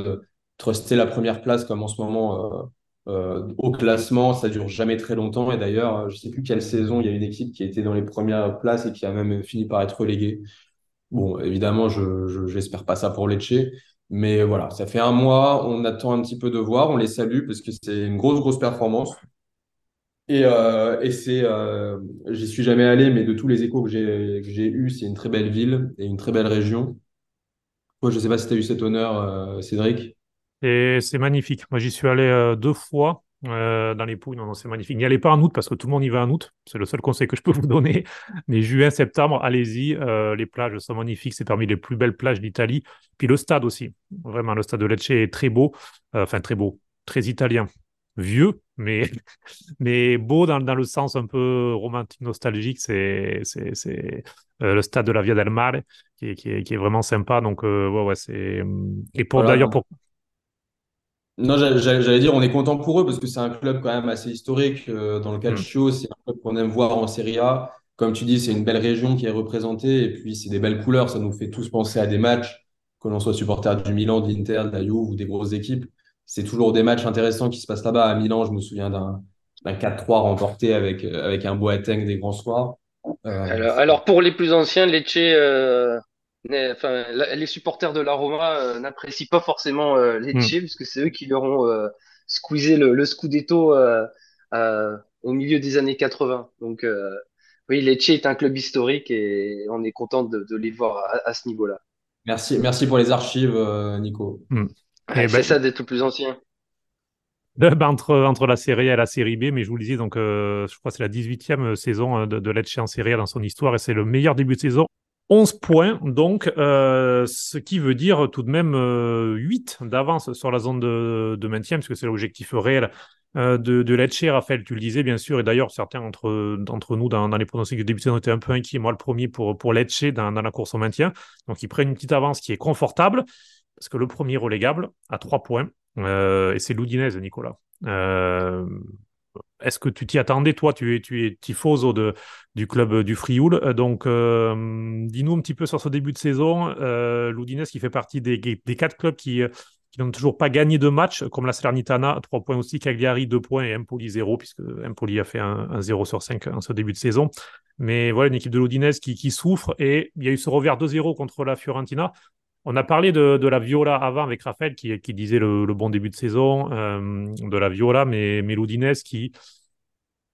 truster la première place comme en ce moment au classement, ça dure jamais très longtemps. Et d'ailleurs, je sais plus quelle saison, il y a une équipe qui était dans les premières places et qui a même fini par être reléguée. Bon, évidemment, je j'espère pas ça pour Lecce. Mais voilà, ça fait un mois, on attend un petit peu de voir, on les salue parce que c'est une grosse, grosse performance. Et, euh, et c'est, euh, j'y suis jamais allé, mais de tous les échos que j'ai que j'ai eus, c'est une très belle ville et une très belle région. Moi, je sais pas si tu as eu cet honneur, euh, Cédric. Et c'est magnifique. Moi, j'y suis allé euh, deux fois euh, dans les Pouilles. Non, non, c'est magnifique. N'y allez pas en août parce que tout le monde y va en août. C'est le seul conseil que je peux vous donner. Mais juin, septembre, allez-y. Euh, les plages sont magnifiques. C'est parmi les plus belles plages d'Italie. Puis le stade aussi. Vraiment, le stade de Lecce est très beau. Enfin, très beau. Très italien. Vieux, mais, mais beau dans, dans le sens un peu romantique, nostalgique. C'est, c'est, c'est le stade de la Via del Mare qui est, qui est, qui est vraiment sympa. Donc, ouais, ouais, c'est. Et pour d'ailleurs, pour non, j'allais dire, on est content pour eux parce que c'est un club quand même assez historique euh, dans le calcio. Mm. C'est un club qu'on aime voir en Serie A. Comme tu dis, c'est une belle région qui est représentée et puis c'est des belles couleurs. Ça nous fait tous penser à des matchs, que l'on soit supporter du Milan, de l'Inter, de la Juve ou des grosses équipes. C'est toujours des matchs intéressants qui se passent là-bas. À Milan, je me souviens d'un un 4-3 remporté avec, avec un Boateng des grands soirs. Alors, alors, pour les plus anciens, Lecce, enfin, les supporters de la Roma n'apprécient pas forcément Lecce, Hmm. puisque c'est eux qui leur ont squeezé le, le Scudetto au milieu des années 80. Donc, oui, Lecce est un club historique et on est content de, de les voir à, à ce niveau-là. Merci, merci pour les archives, euh, Nico. Hmm. Ouais, Et c'est ben, ça d'être le plus ancien. ben, entre, entre la Série A et la Série B, mais je vous le disais, donc, euh, je crois que c'est la 18e saison euh, de, de Lecce en Série A dans son histoire et c'est le meilleur début de saison. 11 points, donc, euh, ce qui veut dire tout de même euh, 8 d'avance sur la zone de, maintien, puisque c'est l'objectif réel euh, de, de. Raphaël, tu le disais, bien sûr, et d'ailleurs, certains d'entre, nous, dans, les pronostics de début étaient un peu inquiets. Moi, le premier pour, pour dans, la course au maintien. Donc, ils prennent une petite avance qui est confortable, parce que le premier relégable à 3 points, euh, et c'est l'Udinese, Nicolas. Euh, est-ce que tu t'y attendais, toi? Tu es, tu es tifoso du club du Frioul. Euh, Donc, euh, dis-nous un petit peu sur ce début de saison. Euh, qui fait partie des, quatre clubs qui, n'ont toujours pas gagné de match, comme la Salernitana, 3 points aussi, Cagliari, 2 points et Empoli, 0, puisque Empoli a fait un, un 0 sur 5 en ce début de saison. Mais voilà, une équipe de l'Udinese qui, qui souffre et il y a eu ce revers 2-0 contre la Fiorentina. On a parlé de, la Viola avant avec Raphaël qui, disait le, bon début de saison euh, de la Viola, mais, l'Udinese qui,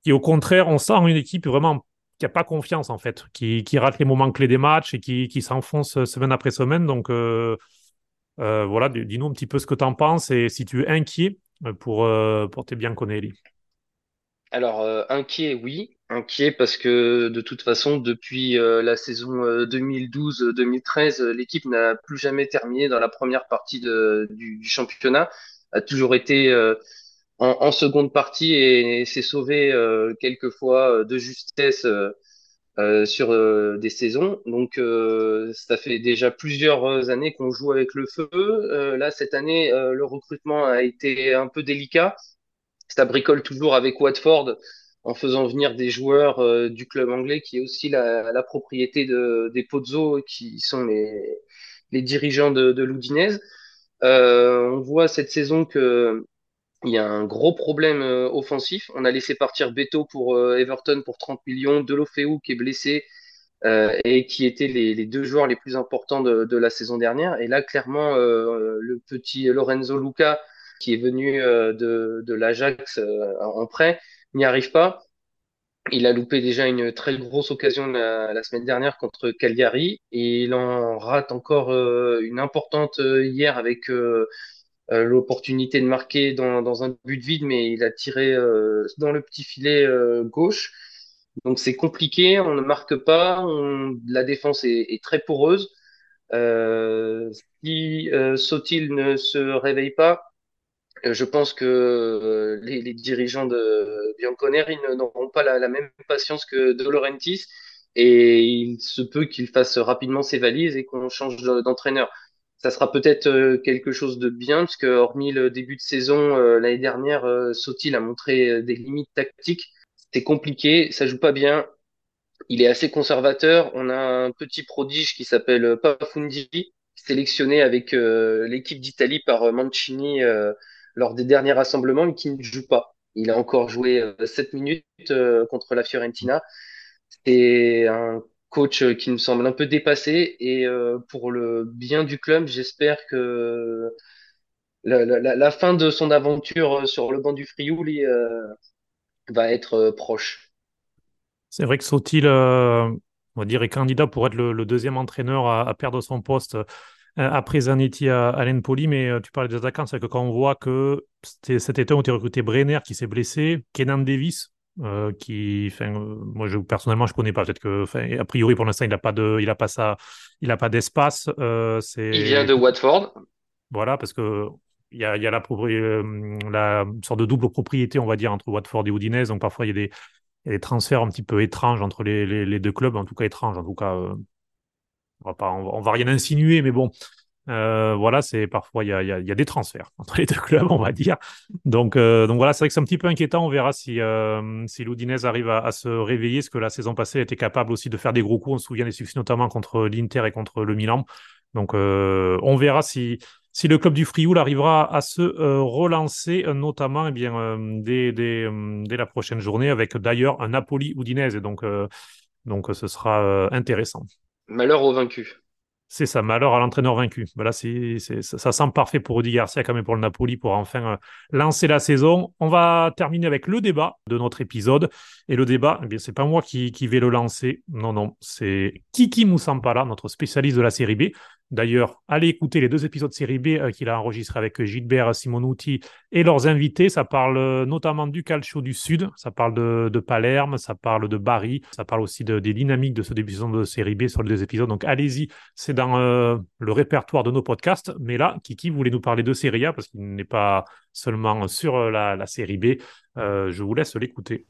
qui, au contraire, on sent une équipe vraiment qui n'a pas confiance en fait, qui, qui, rate les moments clés des matchs et qui, qui s'enfonce semaine après semaine. Donc euh, euh, voilà, dis-nous un petit peu ce que tu en penses et si tu es inquiet pour, euh, pour tes Bianconelli. Alors, euh, inquiet, oui. Inquiet parce que de toute façon, depuis euh, la saison 2012-2013, l'équipe n'a plus jamais terminé dans la première partie de, du, du, championnat, a toujours été euh, en, en, seconde partie et, s'est sauvé quelquefois de justesse sur des saisons. Donc, ça fait déjà plusieurs années qu'on joue avec le feu. là, cette année, le recrutement a été un peu délicat ça bricole toujours avec Watford en faisant venir des joueurs euh, du club anglais qui est aussi la, propriété de, des Pozzo qui sont les, dirigeants de, de l'Udinese. Euh, on voit cette saison que il y a un gros problème euh, offensif. On a laissé partir Beto pour Everton pour 30 millions, Delofeu qui est blessé et qui étaient les, deux joueurs les plus importants de, de, la saison dernière. Et là, clairement, le petit Lorenzo Luca qui est venu de, de l'Ajax en prêt, n'y arrive pas. Il a loupé déjà une très grosse occasion la, semaine dernière contre Cagliari et il en rate encore euh, une importante hier avec l'opportunité de marquer dans, un but vide, mais il a tiré dans le petit filet gauche. Donc c'est compliqué, on ne marque pas, la défense est, est très poreuse. Euh, si euh, Sotil ne se réveille pas, je pense que les, les dirigeants de Bianconeri n'auront pas la, même patience que De Laurentiis et il se peut qu'il fasse rapidement ses valises et qu'on change d'entraîneur. Ça sera peut-être quelque chose de bien parce que hormis le début de saison l'année dernière, Sotil a montré des limites tactiques. C'est compliqué, ça joue pas bien. Il est assez conservateur. On a un petit prodige qui s'appelle Pafundi, sélectionné avec l'équipe d'Italie par Mancini lors des derniers rassemblements, mais qui ne joue pas. Il a encore joué euh, 7 minutes euh, contre la Fiorentina. C'est un coach qui me semble un peu dépassé et euh, pour le bien du club, j'espère que la, fin de son aventure sur le banc du Frioul va être proche. C'est vrai que Sotil, on va dire, est candidat pour être le, deuxième entraîneur à, perdre son poste après Zanetti à, à l'Empoli, mais tu parlais des attaquants, c'est que quand on voit que cet été, on a recruté Brenner qui s'est blessé, Kenan Davis, euh, qui, enfin, euh, moi je, personnellement je connais pas, peut-être que, a priori pour l'instant il n'a pas de, il a pas ça, il a pas d'espace. Euh, il vient de Watford. Voilà, parce que il y a, y a la, la, sorte de double propriété, on va dire, entre Watford et Udinese, donc parfois il y a des, y a des transferts un petit peu étranges entre les, les, les, deux clubs, en tout cas étranges, en tout cas on va pas, va, rien insinuer, mais bon, euh, voilà, c'est parfois il y a, y, a, des transferts entre les deux clubs, on va dire. Donc, euh, donc voilà, c'est vrai que c'est un petit peu inquiétant. On verra si euh, si l'Udinese arrive à, se réveiller, parce que la saison passée était capable aussi de faire des gros coups. On se souvient des succès notamment contre l'Inter et contre le Milan. Donc, on verra si si le club du Frioul arrivera à se relancer, notamment eh bien, dès, dès, la prochaine journée, avec d'ailleurs un Napoli-Udinese. Donc, donc ce sera intéressant. Malheur aux vaincus. C'est ça, malheur à l'entraîneur vaincu. Voilà, c'est, ça, ça, semble parfait pour Rudy Garcia même pour le Napoli pour enfin euh, lancer la saison. On va terminer avec le débat de notre épisode. Et le débat, eh bien, c'est pas moi qui, qui vais le lancer. Non, non, c'est Kiki Moussampala, notre spécialiste de la série B. D'ailleurs, allez écouter les deux épisodes série B euh, qu'il a enregistrés avec Gilbert Simonuti et leurs invités. Ça parle euh, notamment du calcio du Sud, ça parle de, de Palerme, ça parle de Bari, ça parle aussi de, des dynamiques de ce début de série B sur les deux épisodes. Donc allez-y, c'est dans euh, le répertoire de nos podcasts. Mais là, Kiki voulait nous parler de Serie A parce qu'il n'est pas seulement sur la, la série B. je vous laisse l'écouter.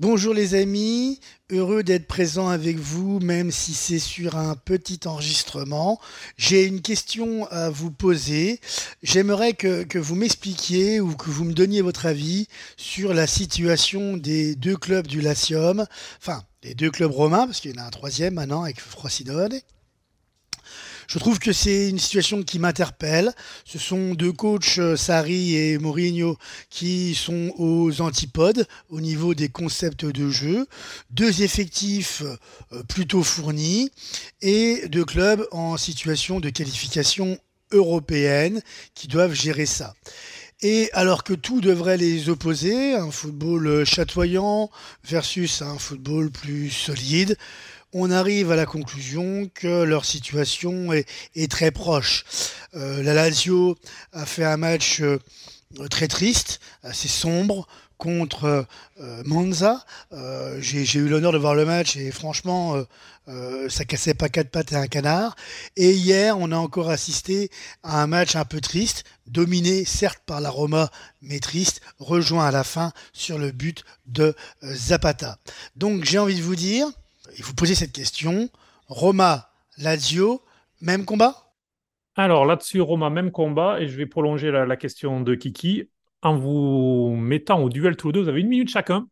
Bonjour les amis, heureux d'être présent avec vous, même si c'est sur un petit enregistrement. J'ai une question à vous poser. J'aimerais que, que vous m'expliquiez ou que vous me donniez votre avis sur la situation des deux clubs du Latium, enfin les deux clubs romains, parce qu'il y en a un troisième maintenant avec Frosinone, je trouve que c'est une situation qui m'interpelle. Ce sont deux coachs, euh, Sarri et Mourinho, qui sont aux antipodes au niveau des concepts de jeu. Deux effectifs euh, plutôt fournis et deux clubs en situation de qualification européenne qui doivent gérer ça. Et alors que tout devrait les opposer, un football chatoyant versus un football plus solide, on arrive à la conclusion que leur situation est, très proche. Euh, la Lazio a fait un match euh, très triste, assez sombre contre euh, Monza. J'ai eu l'honneur de voir le match et franchement, ça cassait pas quatre pattes et un canard. Et hier, on a encore assisté à un match un peu triste, dominé certes par la Roma, mais triste, rejoint à la fin sur le but de Zapata. Donc j'ai envie de vous dire, vous posez cette question. Roma, Lazio, même combat? Alors là-dessus, Roma, même combat. Et je vais prolonger la, question de Kiki en vous mettant au duel tous les deux. Vous avez une minute chacun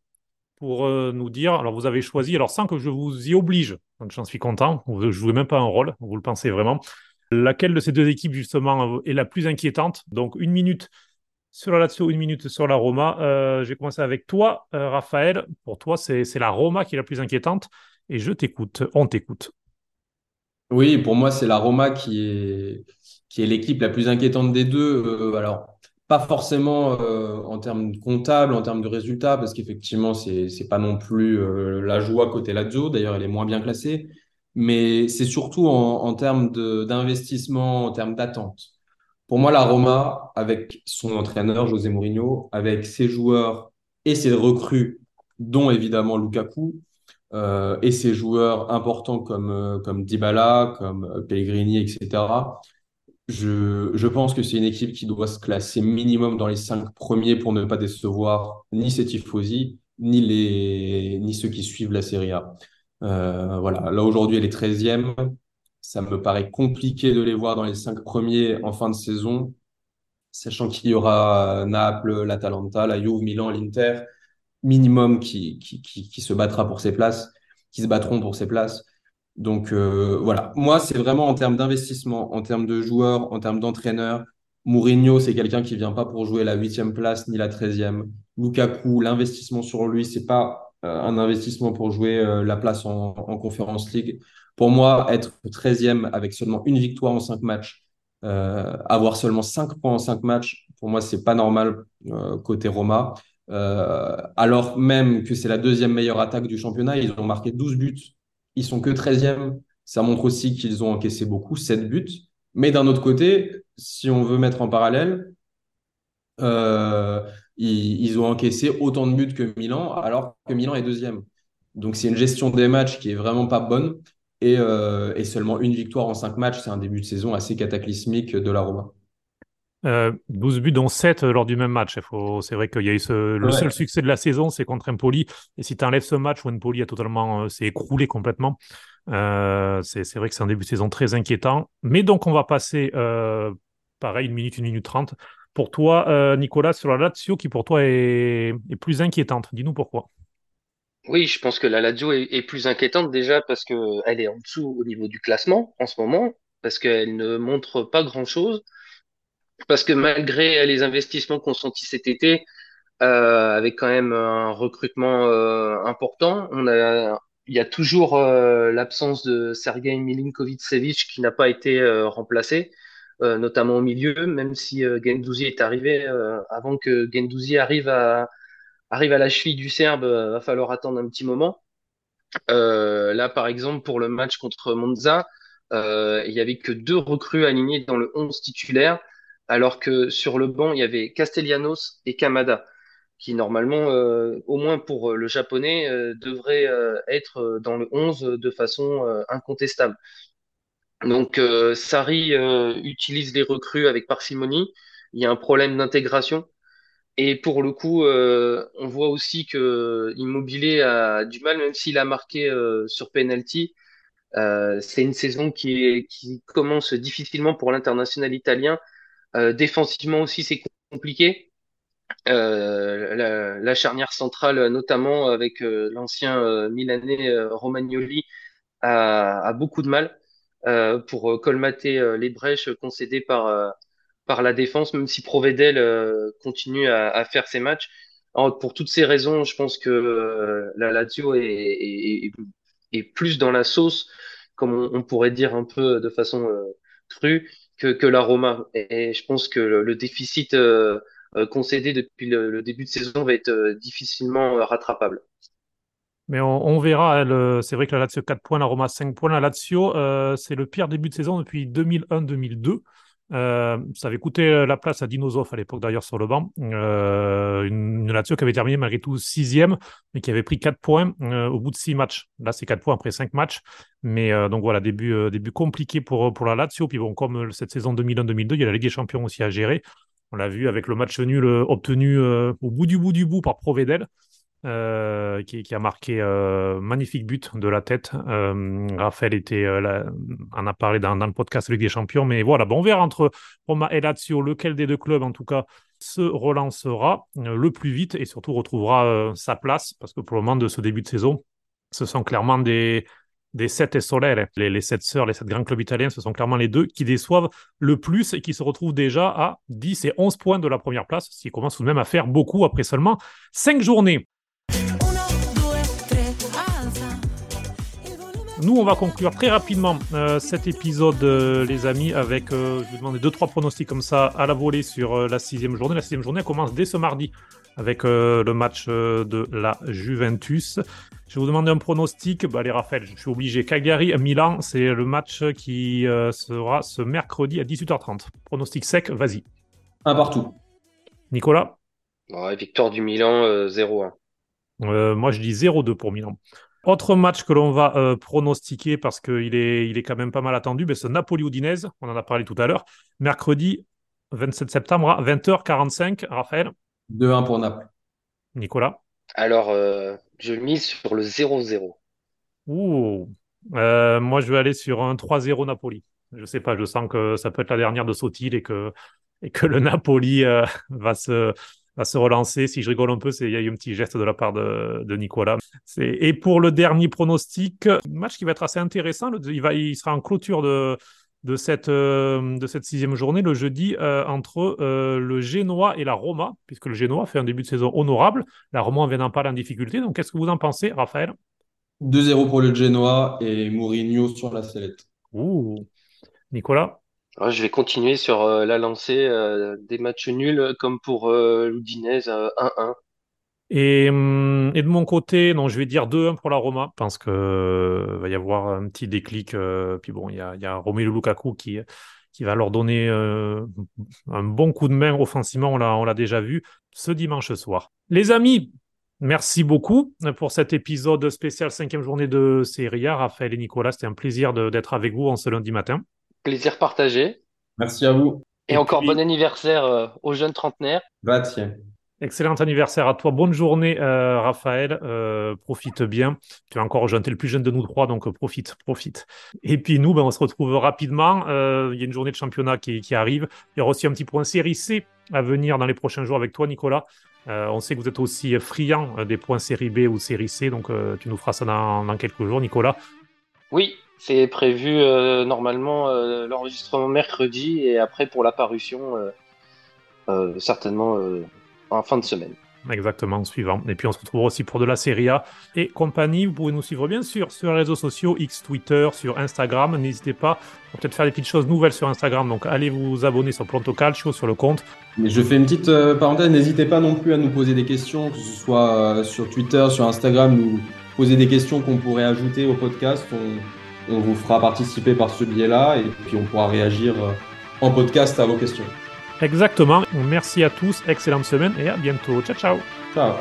pour euh, nous dire. Alors vous avez choisi, alors sans que je vous y oblige, j'en suis content. Je ne jouez même pas un rôle, vous le pensez vraiment. Laquelle de ces deux équipes justement est la plus inquiétante? Donc une minute sur la Lazio, une minute sur la Roma. Euh, je vais commencer avec toi, euh, Raphaël. Pour toi, c'est la Roma qui est la plus inquiétante et je t'écoute, on t'écoute. Oui, pour moi, c'est la Roma qui est, qui est l'équipe la plus inquiétante des deux. Euh, alors, pas forcément euh, en termes comptables, en termes de résultats, parce qu'effectivement, c'est c'est pas non plus euh, la joie côté Lazio. D'ailleurs, elle est moins bien classée. Mais c'est surtout en, en termes d'investissement, en termes d'attente. Pour moi, la Roma, avec son entraîneur, José Mourinho, avec ses joueurs et ses recrues, dont évidemment Lukaku, euh, et ses joueurs importants comme, euh, comme Dybala, comme euh, Pellegrini, etc. Je, je pense que c'est une équipe qui doit se classer minimum dans les cinq premiers pour ne pas décevoir ni ses tifosi, ni, les, ni ceux qui suivent la Serie A. Voilà, là aujourd'hui elle est 13e. Ça me paraît compliqué de les voir dans les cinq premiers en fin de saison, sachant qu'il y aura Naples, l'Atalanta, la Juve, Milan, l'Inter minimum qui, qui, qui, se battra pour ses places, qui se battront pour ses places. Donc euh, voilà, moi c'est vraiment en termes d'investissement, en termes de joueurs, en termes d'entraîneurs. Mourinho, c'est quelqu'un qui vient pas pour jouer la huitième place ni la treizième. Lukaku, l'investissement sur lui, c'est pas euh, un investissement pour jouer euh, la place en, en Conference League. Pour moi, être treizième avec seulement une victoire en cinq matchs, avoir seulement cinq points en cinq matchs, pour moi, c'est pas normal côté Roma. Euh, alors même que c'est la deuxième meilleure attaque du championnat, ils ont marqué 12 buts, ils sont que 13e. Ça montre aussi qu'ils ont encaissé beaucoup, 7 buts. Mais d'un autre côté, si on veut mettre en parallèle, euh, ils, ont encaissé autant de buts que Milan, alors que Milan est deuxième. Donc c'est une gestion des matchs qui est vraiment pas bonne. Et, euh, seulement une victoire en cinq matchs, c'est un début de saison assez cataclysmique de la Roma. 12 euh, buts dont 7 lors du même match. C'est vrai qu'il y a eu le seul succès de la saison, c'est contre Empoli. Et si tu enlèves ce match où Empoli a totalement euh, s'est écroulé complètement, euh, c'est vrai que c'est un début de saison très inquiétant. Mais donc on va passer pareil une minute, une minute trente. Pour toi, Nicolas, sur la Lazio, qui pour toi est, plus inquiétante. Dis-nous pourquoi. Oui, je pense que la Lazio est, est plus inquiétante déjà parce qu'elle est en dessous au niveau du classement en ce moment, parce qu'elle ne montre pas grand-chose. Parce que malgré les investissements qu'on sentit cet été, euh, avec quand même un recrutement euh, important, on a, il y a toujours euh, l'absence de Sergei Milinkovic-Savic qui n'a pas été euh, remplacé, euh, notamment au milieu, même si Gendouzi est arrivé. avant que Gendouzi arrive à, arrive à la cheville du Serbe, va falloir attendre un petit moment. là, par exemple, pour le match contre Monza, il y avait que deux recrues alignées dans le 11 titulaire, alors que sur le banc, il y avait Castellanos et Kamada qui normalement, euh, au moins pour euh, le japonais, euh, devrait être dans le 11 de façon incontestable. Donc Sari utilise les recrues avec parcimonie. Il y a un problème d'intégration. Et pour le coup, on voit aussi que Immobilier a du mal, même s'il a marqué sur penalty. c'est une saison qui commence difficilement pour l'international italien. Défensivement aussi, c'est compliqué. Euh, la, charnière centrale, notamment avec euh, l'ancien euh, Milanais Romagnoli, a, beaucoup de mal pour colmater les brèches concédées par, par la défense, même si Provedel continue à, faire ses matchs. pour toutes ces raisons, je pense que la Lazio est, est, plus dans la sauce, comme on, pourrait dire un peu de façon crue, que, que la Roma. Et, je pense que le, déficit euh, concédé depuis le, début de saison va être euh, difficilement euh, rattrapable. Mais on, verra. C'est vrai que la Lazio 4 points, la Roma 5 points. La Lazio, c'est le pire début de saison depuis 2001-2002. Ça avait coûté la place à Dinosov à l'époque d'ailleurs sur le banc. une, Lazio qui avait terminé malgré tout sixième, mais qui avait pris 4 points au bout de 6 matchs. Là, c'est 4 points après 5 matchs. Mais donc voilà, début, début compliqué pour, pour la Lazio. Puis bon, comme cette saison 2001-2002, il y a la Ligue des Champions aussi à gérer. On l'a vu avec le match nul euh, obtenu euh, au bout du bout du bout par Provedel. Euh, qui, a marqué un magnifique but de la tête. Raphaël était, en a parlé dans, le podcast Ligue des Champions, mais voilà, bon, on verra entre Roma et Lazio lequel des deux clubs, en tout cas, se relancera le plus vite et surtout retrouvera sa place, parce que pour le moment de ce début de saison, ce sont clairement des, des sept et les, sept sœurs, les sept grands clubs italiens, ce sont clairement les deux qui déçoivent le plus et qui se retrouvent déjà à 10 et 11 points de la première place, ce qui commence tout de même à faire beaucoup après seulement 5 journées. Nous, on va conclure très rapidement euh, cet épisode, euh, les amis, avec, euh, je vais vous demander deux, trois pronostics comme ça à la volée sur la sixième journée. La sixième journée commence dès ce mardi avec le match de la Juventus. Je vais vous demander un pronostic. Bah, les Raphaël, je suis obligé. Cagliari, Milan, c'est le match qui sera ce mercredi à 18h30. Pronostic sec, vas-y. Un partout. Nicolas? Victoire du Milan, 0-1. moi, je dis 0-2 pour Milan. Autre match que l'on va euh, pronostiquer parce qu'il est, il est quand même pas mal attendu, ben, c'est Napoli-Udinese, on en a parlé tout à l'heure, mercredi 27 septembre à 20h45. Raphaël 2-1 pour Naples. Nicolas Alors, euh, je mise sur le 0-0. Ouh, euh, moi je vais aller sur un 3-0 Napoli. Je sais pas, je sens que ça peut être la dernière de Sotil et que, et que le Napoli va se va se relancer. Si je rigole un peu, il y a eu un petit geste de la part de, de Nicolas. Et pour le dernier pronostic, match qui va être assez intéressant. Il, va, il sera en clôture de, de, cette, euh, de cette sixième journée, le jeudi, euh, entre euh, le Génois et la Roma, puisque le Génois fait un début de saison honorable. La Roma en vient pas en difficulté. Donc, qu'est-ce que vous en pensez, Raphaël? 2-0 pour le Génois et Mourinho sur la sellette. Ouh. Nicolas? Je vais continuer sur euh, la lancée euh, des matchs nuls comme pour euh, l'Udinese 1-1. Et, hum, et, de mon côté, non, je vais dire 2-1 pour la Roma. Pense qu'il va y avoir un petit déclic. puis bon, il y a, y a Lukaku qui, qui va leur donner un bon coup de main offensivement. On l'a déjà vu ce dimanche soir. Les amis, merci beaucoup pour cet épisode spécial cinquième journée de Serie A. Raphaël et Nicolas, c'était un plaisir d'être avec vous en ce lundi matin. Plaisir partagé. Merci à vous. Et, encore bon anniversaire euh, aux jeunes trentenaires. Bah tiens. Excellent anniversaire à toi. Bonne journée, euh, Raphaël. Euh, profite bien. Tu es encore jeune, tu es le plus jeune de nous trois, donc profite, profite. Et puis nous, ben, on se retrouve rapidement. Il y a une journée de championnat qui, arrive. Il y aura aussi un petit point série C à venir dans les prochains jours avec toi, Nicolas. on sait que vous êtes aussi friand des points série B ou série C, donc tu nous feras ça dans quelques jours, Nicolas. Oui, c'est prévu euh, normalement euh, l'enregistrement mercredi et après pour la parution euh, certainement en fin de semaine. Exactement, suivant. Et puis on se retrouve aussi pour de la Serie A et compagnie. Vous pouvez nous suivre bien sûr sur les réseaux sociaux, X, Twitter, sur Instagram. N'hésitez pas, on va peut-être faire des petites choses nouvelles sur Instagram. Donc allez vous abonner sur Pronto Calcio, sur le compte. Mais je fais une petite parenthèse, n'hésitez pas non plus à nous poser des questions, que ce soit sur Twitter, sur Instagram, nous poser des questions qu'on pourrait ajouter au podcast. On, on vous fera participer par ce biais-là et puis on pourra réagir euh, en podcast à vos questions. Exactement. Merci à tous, excellente semaine et à bientôt. Ciao, ciao. Ciao.